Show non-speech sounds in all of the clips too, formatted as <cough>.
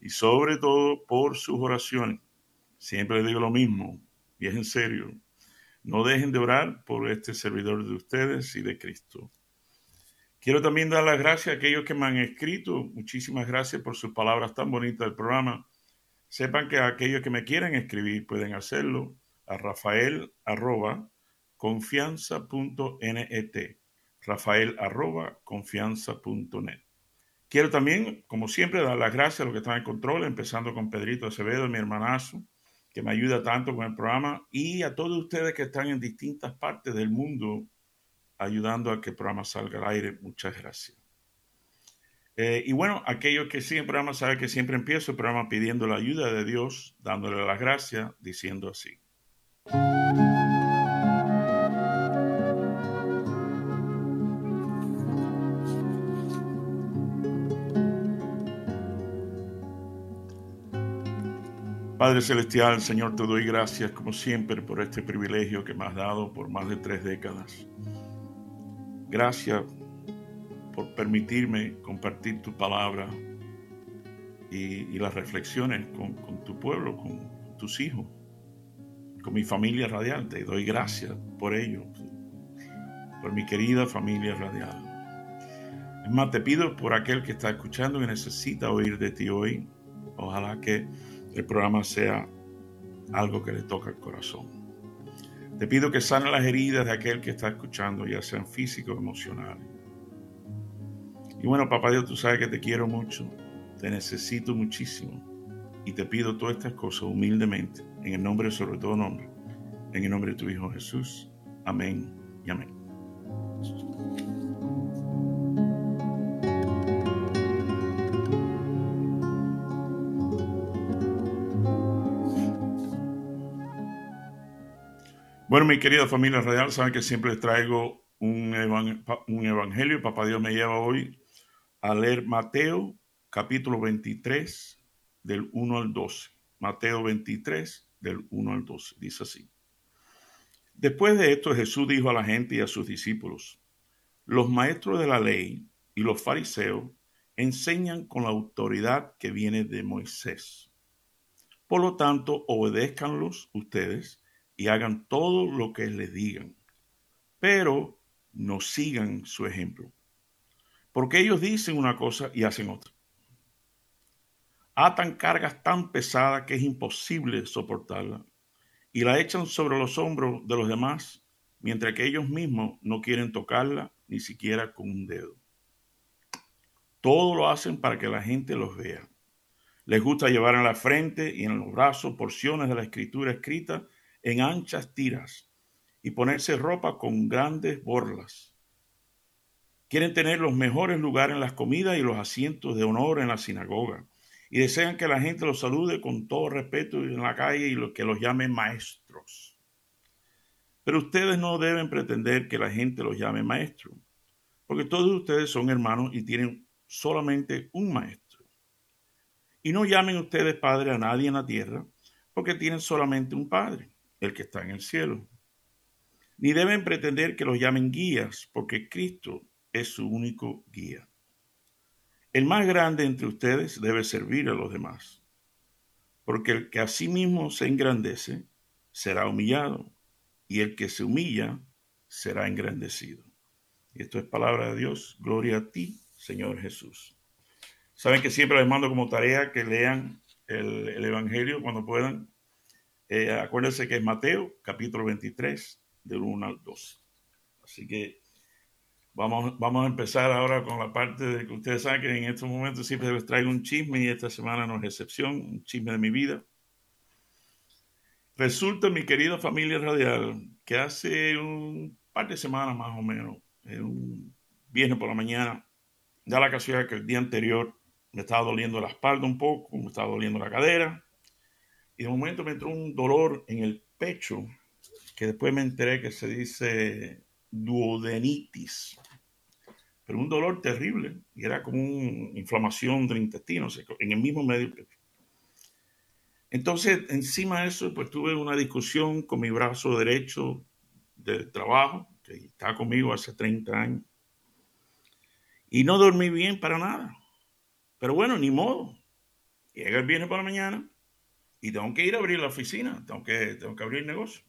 y sobre todo por sus oraciones. Siempre les digo lo mismo, y es en serio. No dejen de orar por este servidor de ustedes y de Cristo. Quiero también dar las gracias a aquellos que me han escrito. Muchísimas gracias por sus palabras tan bonitas del programa. Sepan que aquellos que me quieran escribir pueden hacerlo a rafael arroba confianza.net. Rafael confianza.net. Quiero también, como siempre, dar las gracias a los que están en control, empezando con Pedrito Acevedo, mi hermanazo, que me ayuda tanto con el programa, y a todos ustedes que están en distintas partes del mundo ayudando a que el programa salga al aire. Muchas gracias. Eh, y bueno, aquellos que siguen el programa saben que siempre empiezo el programa pidiendo la ayuda de Dios, dándole las gracias, diciendo así. Padre Celestial, Señor, te doy gracias como siempre por este privilegio que me has dado por más de tres décadas. Gracias por permitirme compartir tu palabra y, las reflexiones con, tu pueblo, con tus hijos, con mi familia radial. Te doy gracias por ello, por mi querida familia radial. Es más, te pido por aquel que está escuchando y necesita oír de ti hoy. Ojalá que el programa sea algo que le toca el corazón. Te pido que sane las heridas de aquel que está escuchando, ya sean físicos o emocionales. Y bueno, papá Dios, tú sabes que te quiero mucho, te necesito muchísimo y te pido todas estas cosas humildemente, en el nombre sobre todo nombre, en el nombre de tu Hijo Jesús. Amén y amén. Bueno, mi querida familia radial, saben que siempre les traigo un, evangelio. Papá Dios me lleva hoy a leer Mateo capítulo 23 del 1 al 12. Mateo 23 del 1 al 12. Dice así. Después de esto Jesús dijo a la gente y a sus discípulos, los maestros de la ley y los fariseos enseñan con la autoridad que viene de Moisés. Por lo tanto, obedézcanlos ustedes y hagan todo lo que les digan, pero no sigan su ejemplo, porque ellos dicen una cosa y hacen otra. Atan cargas tan pesadas que es imposible soportarla y la echan sobre los hombros de los demás, mientras que ellos mismos no quieren tocarla ni siquiera con un dedo. Todo lo hacen para que la gente los vea. Les gusta llevar en la frente y en los brazos porciones de la escritura escrita en anchas tiras y ponerse ropa con grandes borlas. Quieren tener los mejores lugares en las comidas y los asientos de honor en la sinagoga. Y desean que la gente los salude con todo respeto en la calle y que los llame maestros. Pero ustedes no deben pretender que la gente los llame maestro, porque todos ustedes son hermanos y tienen solamente un maestro. Y no llamen ustedes padre a nadie en la tierra, porque tienen solamente un padre el que está en el cielo. Ni deben pretender que los llamen guías, porque Cristo es su único guía. El más grande entre ustedes debe servir a los demás, porque el que a sí mismo se engrandece será humillado, y el que se humilla será engrandecido. Y esto es palabra de Dios. Gloria a ti, Señor Jesús. Saben que siempre les mando como tarea que lean el, el Evangelio cuando puedan eh, acuérdense que es Mateo, capítulo 23, del 1 al 2. Así que vamos, vamos a empezar ahora con la parte de que ustedes saben que en estos momentos siempre les traigo un chisme y esta semana no es excepción, un chisme de mi vida. Resulta, mi querida familia radial, que hace un par de semanas más o menos, un viernes por la mañana, da la casualidad que el día anterior me estaba doliendo la espalda un poco, me estaba doliendo la cadera. Y de momento me entró un dolor en el pecho, que después me enteré que se dice duodenitis. Pero un dolor terrible. Y era como una inflamación del intestino, en el mismo medio pecho. Entonces, encima de eso, pues tuve una discusión con mi brazo derecho del trabajo, que está conmigo hace 30 años. Y no dormí bien para nada. Pero bueno, ni modo. Llega el viernes por la mañana y tengo que ir a abrir la oficina, tengo que, tengo que abrir el negocio.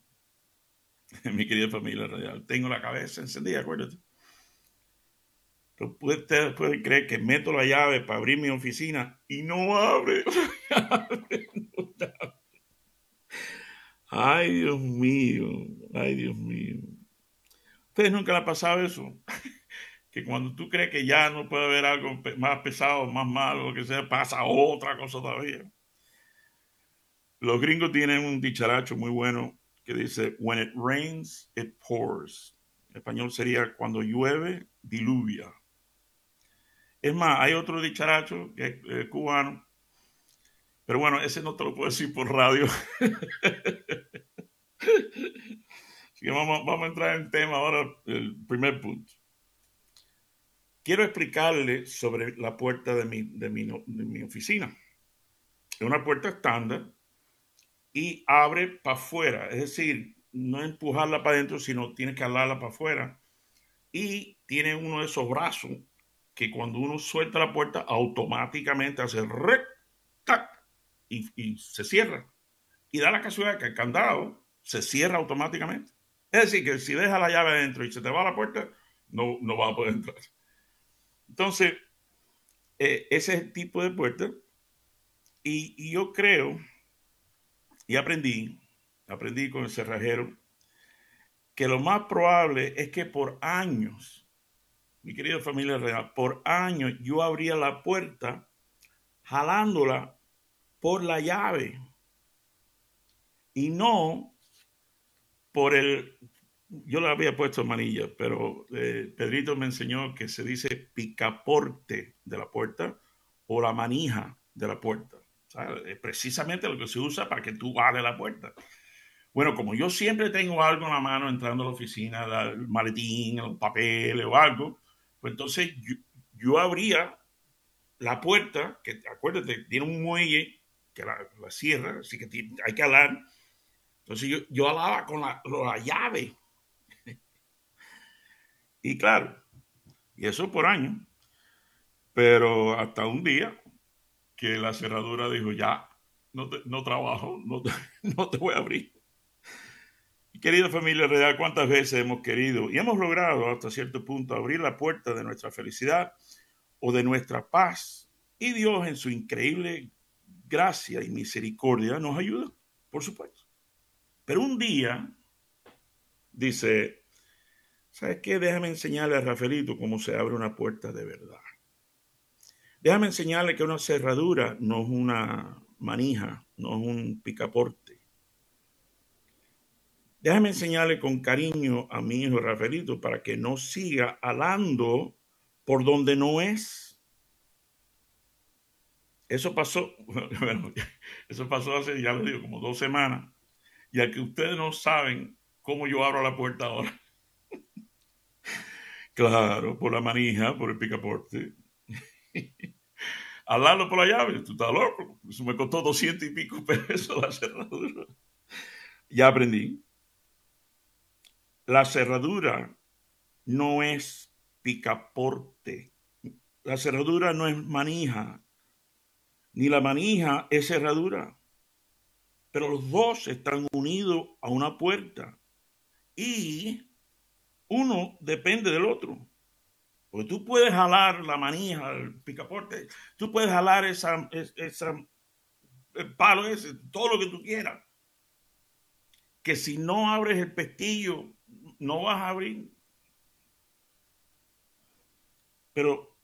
<laughs> Mi querida familia radial, tengo la cabeza encendida, acuérdate. Pero usted puede creer que meto la llave para abrir mi oficina y no abre. <laughs> Ay, Dios mío, ay, Dios mío. ¿Ustedes nunca le ha pasado eso? <laughs> que cuando tú crees que ya no puede haber algo más pesado, más malo, lo que sea, pasa otra cosa todavía. Los gringos tienen un dicharacho muy bueno que dice, when it rains, it pours. En español sería, cuando llueve, diluvia. Es más, hay otro dicharacho que es eh, cubano, pero bueno, ese no te lo puedo decir por radio. <laughs> Vamos, vamos a entrar en tema ahora, el primer punto. Quiero explicarle sobre la puerta de mi, de mi, de mi oficina. Es una puerta estándar y abre para afuera. Es decir, no empujarla para adentro, sino tiene que alarla para afuera. Y tiene uno de esos brazos que cuando uno suelta la puerta, automáticamente hace rec, tac, y, se cierra. Y da la casualidad que el candado se cierra automáticamente. Es decir, que si deja la llave adentro y se te va la puerta, no, no va a poder entrar. Entonces, eh, ese es el tipo de puerta. Y, y yo creo y aprendí, aprendí con el cerrajero, que lo más probable es que por años, mi querida familia real, por años yo abría la puerta jalándola por la llave y no por el, yo le había puesto manilla, pero eh, Pedrito me enseñó que se dice picaporte de la puerta o la manija de la puerta. Es precisamente lo que se usa para que tú abres la puerta. Bueno, como yo siempre tengo algo en la mano entrando a la oficina, el maletín, el papel o algo, pues entonces yo, abría la puerta, que acuérdate, tiene un muelle que la, cierra, así que hay que alar. Entonces yo, yo alaba con la, la llave. <laughs> y claro, y eso por año. Pero hasta un día, que la cerradura dijo, ya, no, no trabajo, no te, <laughs> no te voy a abrir. querida familia real, ¿cuántas veces hemos querido y hemos logrado hasta cierto punto abrir la puerta de nuestra felicidad o de nuestra paz? Y Dios en su increíble gracia y misericordia nos ayuda, por supuesto. Pero un día dice, ¿sabes qué? Déjame enseñarle a Rafaelito cómo se abre una puerta de verdad. Déjame enseñarle que una cerradura no es una manija, no es un picaporte. Déjame enseñarle con cariño a mi hijo Rafaelito para que no siga alando por donde no es. Eso pasó, <laughs> eso pasó hace, ya lo digo, como dos semanas. Y que ustedes no saben cómo yo abro la puerta ahora. <laughs> claro, por la manija, por el picaporte. <laughs> Hablarlo por la llave, tú estás loco. Eso me costó doscientos y pico pesos la cerradura. Ya aprendí. La cerradura no es picaporte. La cerradura no es manija. Ni la manija es cerradura. Pero los dos están unidos a una puerta. Y uno depende del otro. Porque tú puedes jalar la manija, el picaporte, tú puedes jalar esa, el palo ese, todo lo que tú quieras. Que si no abres el pestillo, no vas a abrir. Pero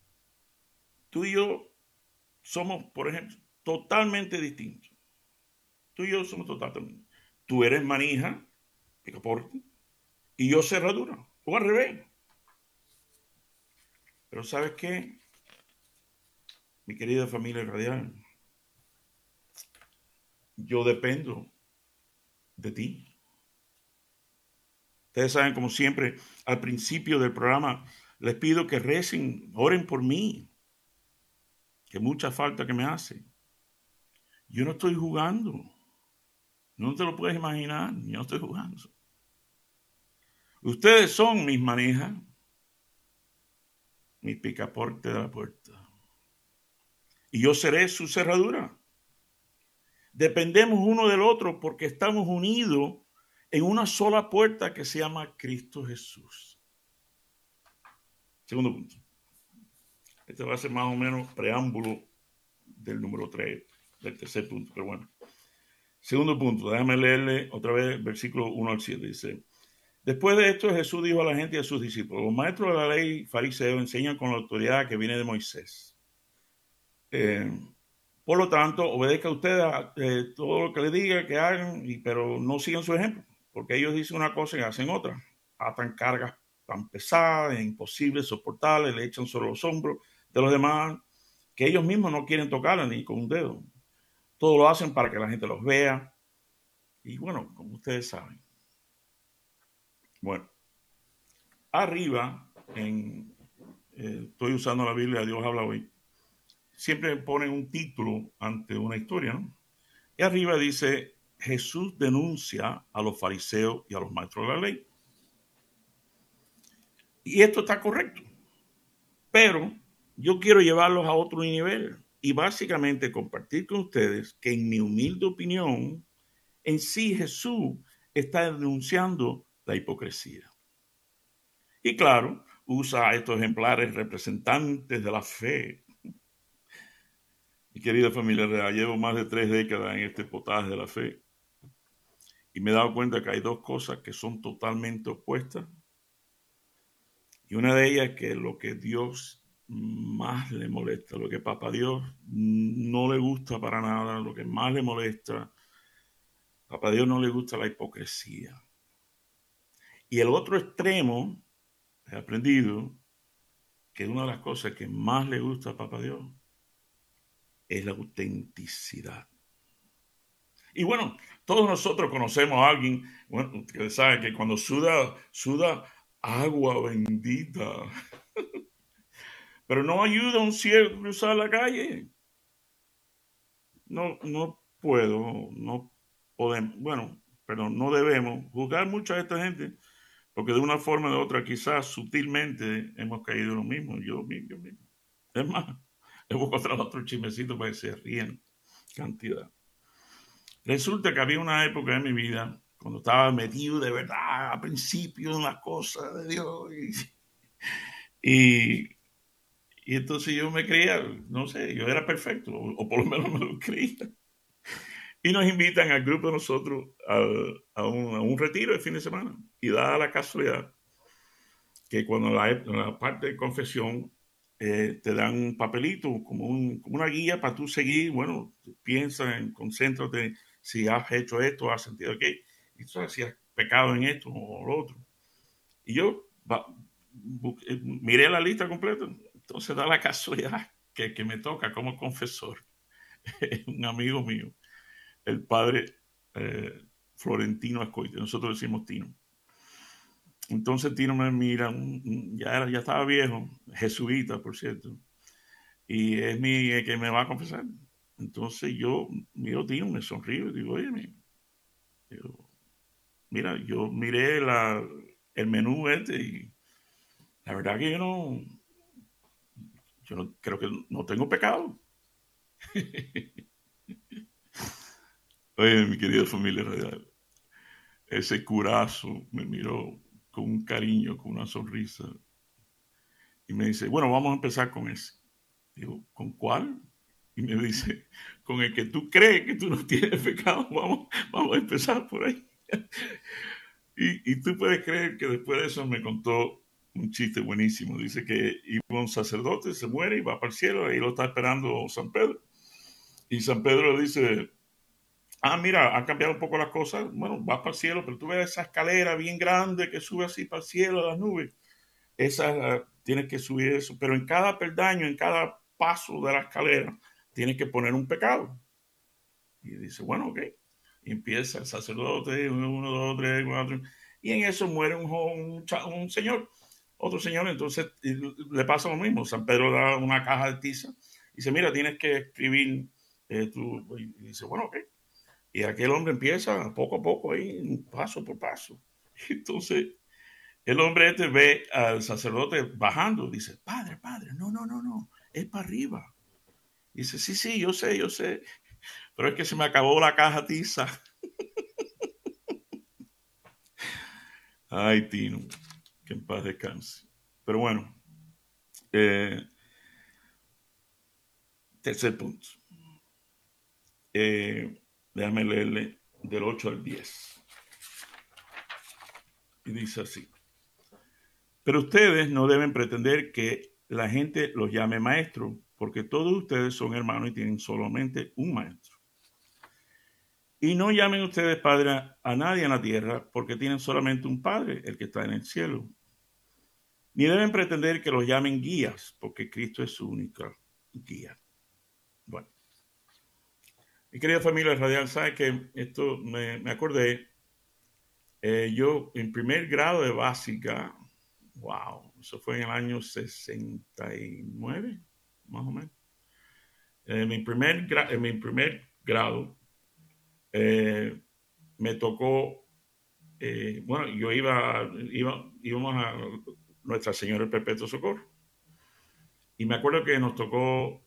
tú y yo somos, por ejemplo, totalmente distintos. Tú y yo somos totalmente. Tú eres manija, picaporte, y yo cerradura, o al revés. Pero ¿sabes qué? mi querida familia radial, yo dependo de ti. Ustedes saben, como siempre, al principio del programa, les pido que recen, oren por mí, que mucha falta que me hace. Yo no estoy jugando. No te lo puedes imaginar, yo no estoy jugando. Ustedes son mis manijas, mi picaporte de la puerta. Y yo seré su cerradura. Dependemos uno del otro porque estamos unidos en una sola puerta que se llama Cristo Jesús. Segundo punto. Este va a ser más o menos preámbulo del número 3, del tercer punto, pero bueno. Segundo punto, déjame leerle otra vez versículo 1 al 7. Dice, después de esto Jesús dijo a la gente y a sus discípulos, los maestros de la ley fariseos enseñan con la autoridad que viene de Moisés. Eh, por lo tanto, obedezca a ustedes eh, todo lo que le diga que hagan, pero no sigan su ejemplo, porque ellos dicen una cosa y hacen otra. Atan cargas tan pesadas, imposibles soportarles, le echan sobre los hombros de los demás, que ellos mismos no quieren tocarla ni con un dedo. Todo lo hacen para que la gente los vea. Y bueno, como ustedes saben. Bueno, arriba, en, eh, estoy usando la Biblia, Dios habla hoy, siempre ponen un título ante una historia, ¿no? Y arriba dice, Jesús denuncia a los fariseos y a los maestros de la ley. Y esto está correcto. Pero yo quiero llevarlos a otro nivel y básicamente compartir con ustedes que en mi humilde opinión, en sí Jesús está denunciando la hipocresía. Y claro, usa a estos ejemplares representantes de la fe. Mi querida familia llevo más de tres décadas en este potaje de la fe y me he dado cuenta que hay dos cosas que son totalmente opuestas. Y una de ellas es que lo que Dios más le molesta, lo que Papá Dios no le gusta para nada, lo que más le molesta, Papá Dios no le gusta la hipocresía. Y el otro extremo, he aprendido que una de las cosas que más le gusta a Papá Dios es la autenticidad. Y bueno, todos nosotros conocemos a alguien bueno, que sabe que cuando suda, suda agua bendita. <laughs> Pero no ayuda a un ciego a cruzar la calle. No, no puedo, no podemos, bueno, pero no debemos juzgar mucho a esta gente, porque de una forma o de otra, quizás sutilmente hemos caído en lo mismo, yo mismo. Es más, <laughs> le voy a contar otro chismecito para que se ríen cantidad. Resulta que había una época en mi vida cuando estaba metido de verdad a principio en las cosas de Dios y, <laughs> y entonces yo me creía, no sé, yo era perfecto, o, por lo menos me lo creía. Y nos invitan al grupo de nosotros a, un, retiro de fin de semana. Y da la casualidad que cuando la, parte de confesión eh, te dan un papelito, como, una guía para tú seguir, bueno, piensa, concéntrate si has hecho esto, has sentido aquello, y tú si has pecado en esto o lo otro. Y yo eh, miré la lista completa, entonces da la casualidad que, que me toca como confesor <laughs> un amigo mío, el padre eh, Florentino Ascoite, nosotros decimos Tino. Entonces Tino me mira, ya, era, ya estaba viejo, jesuita, por cierto, y es mi que me va a confesar. Entonces yo miro Tino, me sonrío y digo, oye, mira, yo miré la, el menú este y la verdad que yo no, yo no, creo que no tengo pecado. <laughs> Oye, mi querida familia radial, ese curazo me miró con un cariño, con una sonrisa, y me dice, bueno, vamos a empezar con ese. Digo, ¿con cuál? Y me dice, <laughs> con el que tú crees que tú no <laughs> tienes pecado, vamos, vamos a empezar por ahí. <laughs> y, y tú puedes creer que después de eso me contó un chiste buenísimo. Dice que iba un sacerdote, se muere y va para el cielo, ahí lo está esperando San Pedro. Y San Pedro le dice, ah, mira, han cambiado un poco las cosas, bueno, va para el cielo, pero tú ves esa escalera bien grande que sube así para el cielo, a las nubes. Esa, tienes que subir eso, pero en cada peldaño, en cada paso de la escalera tienes que poner un pecado. Y dice, bueno, ok. Y empieza el sacerdote, uno, dos, tres, cuatro. Y en eso muere un, un, señor, otro señor. Entonces le pasa lo mismo. San Pedro da una caja de tiza y dice, mira, tienes que escribir eh. Y dice, bueno, ok. Y aquel hombre empieza poco a poco ahí, paso por paso. <laughs> Entonces el hombre este ve al sacerdote bajando, dice, padre, padre, no, no, no, no, es para arriba. Dice, sí, sí, yo sé, yo sé, pero es que se me acabó la caja tiza. <laughs> Ay, Tino, que en paz descanse. Pero bueno, eh, tercer punto. Eh, déjame leerle del 8 al 10. Y dice así. Pero ustedes no deben pretender que la gente los llame maestro, porque todos ustedes son hermanos y tienen solamente un maestro. Y no llamen ustedes padre a nadie en la tierra, porque tienen solamente un padre, el que está en el cielo. Ni deben pretender que los llamen guías, porque Cristo es su única guía. Bueno, mi querida familia radial, sabe que esto me, acordé. Eh, yo en primer grado de básica, Wow, eso fue en el año 69, más o menos. En mi primer, mi primer grado, eh, me tocó, eh, bueno, yo iba, iba, íbamos a Nuestra Señora del Perpetuo Socorro. Y me acuerdo que nos tocó,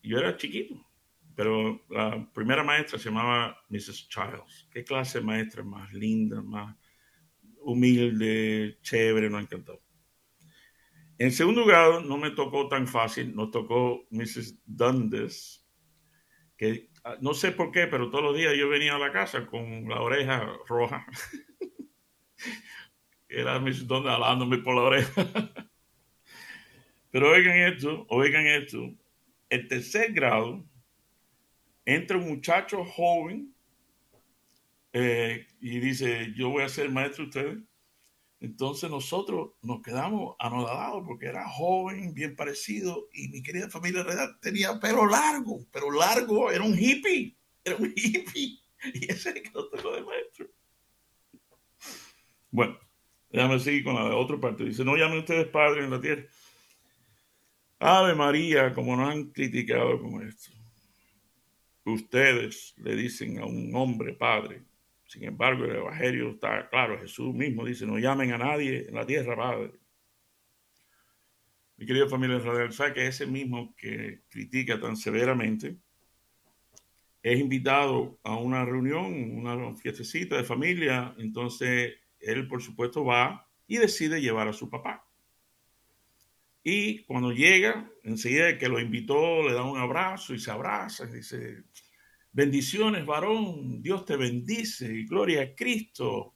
yo era chiquito, pero la primera maestra se llamaba Mrs. Childs. ¿Qué clase de maestra más linda, más humilde, chévere, nos encantó. En segundo grado no me tocó tan fácil, nos tocó Mrs. Dundas, que ah, no sé por qué, pero todos los días yo venía a la casa con la oreja roja. <laughs> Era Mrs. Dundas hablándome por la oreja. <laughs> pero oigan esto, oigan esto. El tercer grado entra un muchacho joven eh, y dice, yo voy a ser maestro de ustedes. Entonces nosotros nos quedamos anodadados porque era joven, bien parecido, y mi querida familia tenía pelo largo, pero largo, era un hippie, era un <laughs> hippie, y ese es el que nos tocó de maestro. Bueno, déjame seguir con la otra parte. Dice, no llamen ustedes padres en la tierra. Ave María, como nos han criticado como esto. Ustedes le dicen a un hombre padre sin embargo, el Evangelio está claro. Jesús mismo dice, no llamen a nadie en la tierra, Padre. Mi querida familia radial, sabe que ese mismo que critica tan severamente es invitado a una reunión, una fiestecita de familia, entonces él por supuesto va y decide llevar a su papá. Y cuando llega, enseguida que lo invitó, le da un abrazo y se abraza y dice, bendiciones, varón, Dios te bendice, y gloria a Cristo.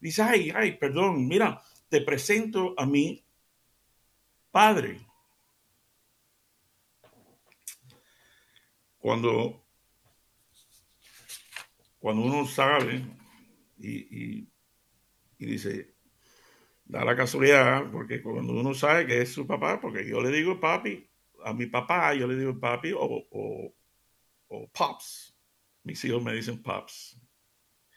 Dice, ay, ay, perdón, mira, te presento a mi Padre. Cuando, cuando uno sabe y, y dice, da la casualidad, porque cuando uno sabe que es su papá, porque yo le digo papi, a mi papá yo le digo papi o, pops, mis hijos me dicen Pops.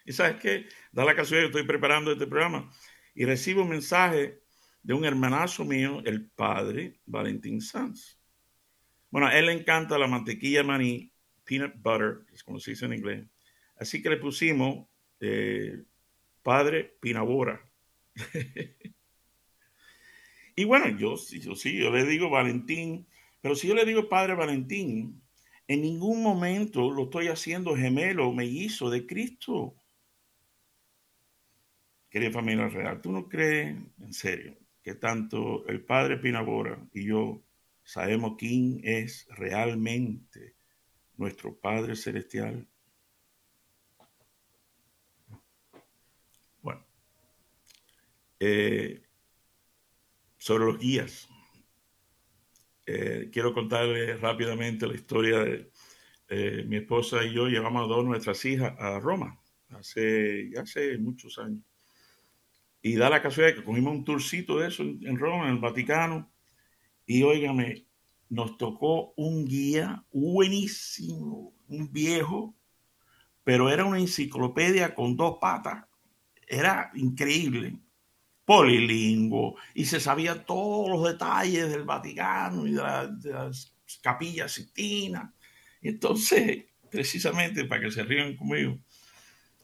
Y sabes qué? Da la casualidad, estoy preparando este programa y recibo un mensaje de un hermanazo mío, el padre Valentín Sanz. Bueno, a él le encanta la mantequilla maní, peanut butter, es como se dice en inglés. Así que le pusimos eh, padre Pinabora. <laughs> y bueno, yo, yo sí, yo le digo Valentín, pero si yo le digo padre Valentín, en ningún momento lo estoy haciendo gemelo o mellizo de Cristo. Querida familia real, ¿tú no crees en serio que tanto el Padre Pinabora y yo sabemos quién es realmente nuestro Padre Celestial? Eh, sobre los guías. Eh, quiero contarles rápidamente la historia de eh, mi esposa y yo llevamos a dos nuestras hijas a Roma hace, hace muchos años. Y da la casualidad que cogimos un tourcito de eso en Roma, en el Vaticano. Y óigame, nos tocó un guía buenísimo, un viejo, pero era una enciclopedia con dos patas. Era increíble, polilingüe, y se sabía todos los detalles del Vaticano y de, las capillas sistina. Entonces, precisamente para que se rían conmigo,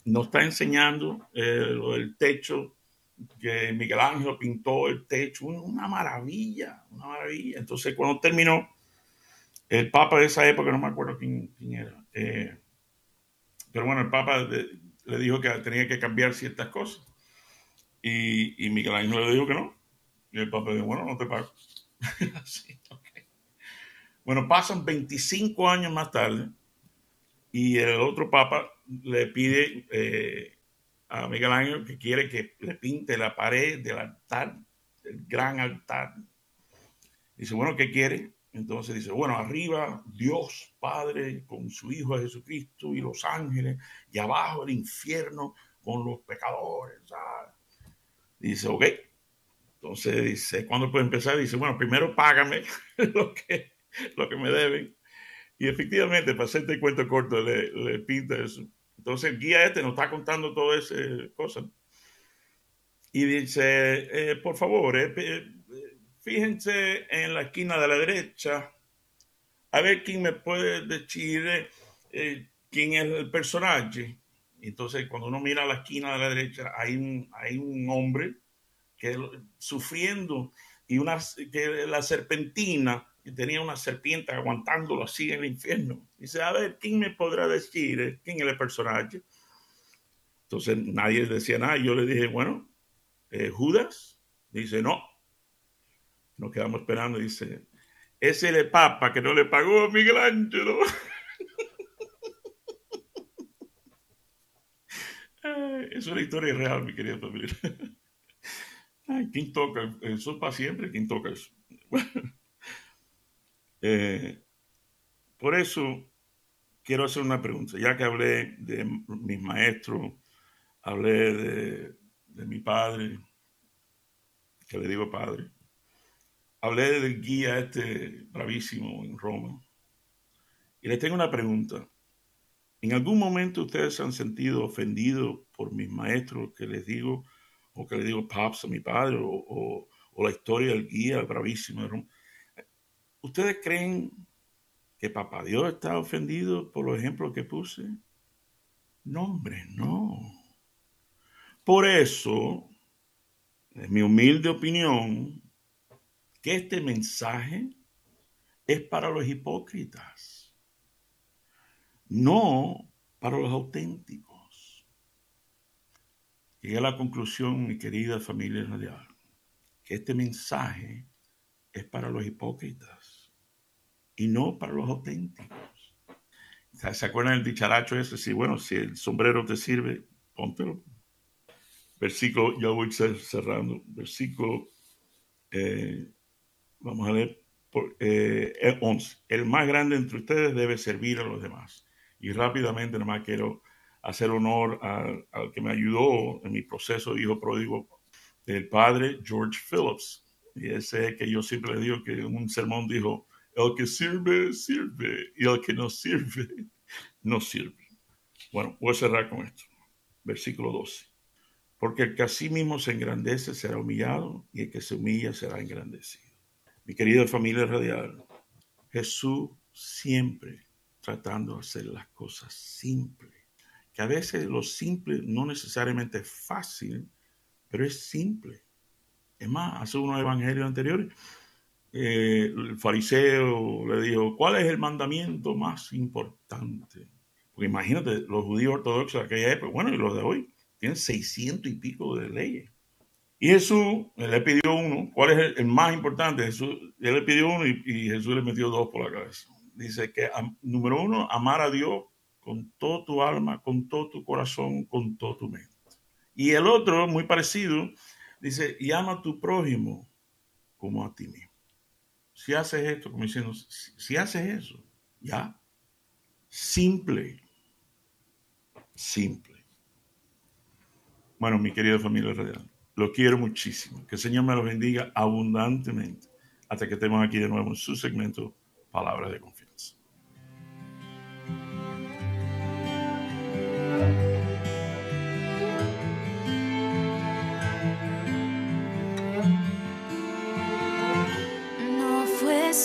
nos está enseñando eh, lo del techo que Miguel Ángel pintó el techo, una maravilla, una maravilla. Entonces, cuando terminó, el Papa de esa época, no me acuerdo quién, era, eh, pero bueno, el Papa le dijo que tenía que cambiar ciertas cosas. Y, y Miguel Ángel le dijo que no. Y el Papa dijo, bueno, no te pago. <laughs> Bueno, pasan 25 años más tarde y el otro Papa le pide eh, a Miguel Ángel que quiere que le pinte la pared del altar, el gran altar. Dice, bueno, ¿qué quiere? Entonces dice, bueno, arriba Dios Padre con su Hijo Jesucristo y los ángeles, y abajo el infierno con los pecadores. Dice, ok. Entonces dice, ¿cuándo puede empezar? Dice, bueno, primero págame <laughs> lo que, lo que me deben. Y efectivamente, para hacerte cuento corto, le, le pinta eso. Entonces el guía este nos está contando todas esas cosas. Y dice, eh, por favor, eh, eh, fíjense en la esquina de la derecha, a ver quién me puede decir quién es el personaje. Entonces, cuando uno mira a la esquina de la derecha, hay un, hay un hombre que sufriendo y una, que la serpentina tenía una serpiente aguantándolo así en el infierno. Dice, a ver, ¿quién me podrá decir quién es el personaje? Entonces nadie decía nada. Yo le dije, bueno, eh, Judas. Dice, no. Nos quedamos esperando. Dice, ese es el papa que no le pagó a Miguel Es una historia real, mi querida familia. <laughs> ¿Quién toca? Eso es para siempre. ¿Quién toca eso? Eh, por eso quiero hacer una pregunta. Ya que hablé de mis maestros, hablé de, mi padre, que le digo padre, hablé del guía este bravísimo en Roma. Y le tengo una pregunta. ¿En algún momento ustedes se han sentido ofendidos por mis maestros que les digo, o que le digo paps a mi padre, o, o la historia del guía bravísimo de Roma? ¿Ustedes creen que Papá Dios está ofendido por los ejemplos que puse? No, hombre, no. Por eso, es mi humilde opinión, que este mensaje es para los hipócritas, no para los auténticos. Llegué a la conclusión, mi querida familia radial, que este mensaje es para los hipócritas y no para los auténticos. ¿Se acuerdan del dicharacho ese? Sí, bueno, si el sombrero te sirve, póntelo. Versículo, ya voy cerrando. Versículo, eh, vamos a leer, por, eh, el 11. El más grande entre ustedes debe servir a los demás. Y rápidamente, nomás quiero hacer honor al, que me ayudó en mi proceso de hijo pródigo, el padre George Phillips y ese que yo siempre le digo que en un sermón dijo, el que sirve, sirve, y el que no sirve, no sirve. Bueno, voy a cerrar con esto. Versículo 12. Porque el que a sí mismo se engrandece será humillado, y el que se humilla será engrandecido. Mi querida familia radial, Jesús siempre tratando de hacer las cosas simples. Que a veces lo simple no necesariamente es fácil, pero es simple. Es más, hace unos evangelios anteriores, eh, el fariseo le dijo, ¿cuál es el mandamiento más importante? Porque imagínate, los judíos ortodoxos de aquella época, bueno, y los de hoy, tienen 600 y pico de leyes. Y Jesús le pidió uno, ¿cuál es el, más importante? Jesús, él le pidió uno y, y, Jesús le metió dos por la cabeza. Dice que, número uno, amar a Dios con todo tu alma, con todo tu corazón, con todo tu mente. Y el otro, muy parecido, Dice, y ama a tu prójimo como a ti mismo. Si haces esto, como diciendo, si, haces eso, ya, simple, simple. Bueno, mi querida familia radial, lo quiero muchísimo. Que el Señor me lo bendiga abundantemente hasta que estemos aquí de nuevo en su segmento palabra de confianza.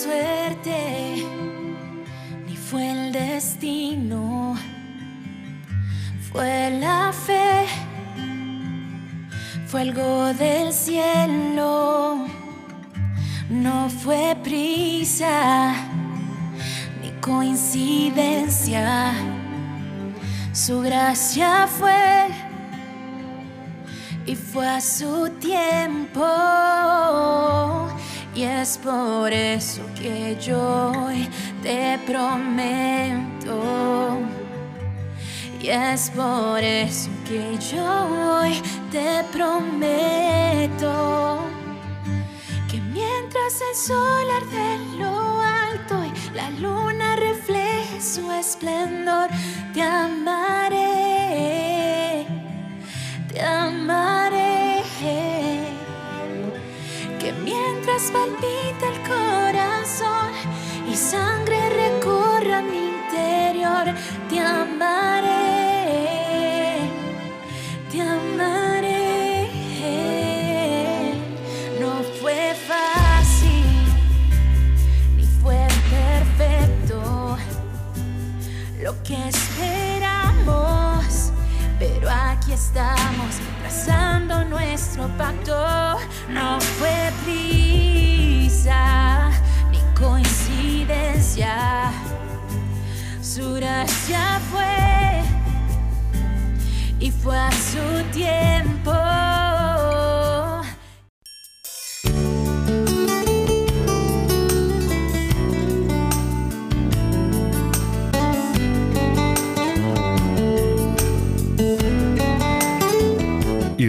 Suerte, ni fue el destino, fue la fe, fue algo del cielo, no fue prisa, ni coincidencia, su gracia fue y fue a su tiempo. Y es por eso que yo hoy te prometo. Y es por eso que yo hoy te prometo. Que mientras el sol arde en lo alto y la luna refleje su esplendor, te amaré, te amaré. Palpita el corazón y sangre estamos trazando nuestro pacto. No fue prisa ni coincidencia, su gracia fue y fue a su tiempo.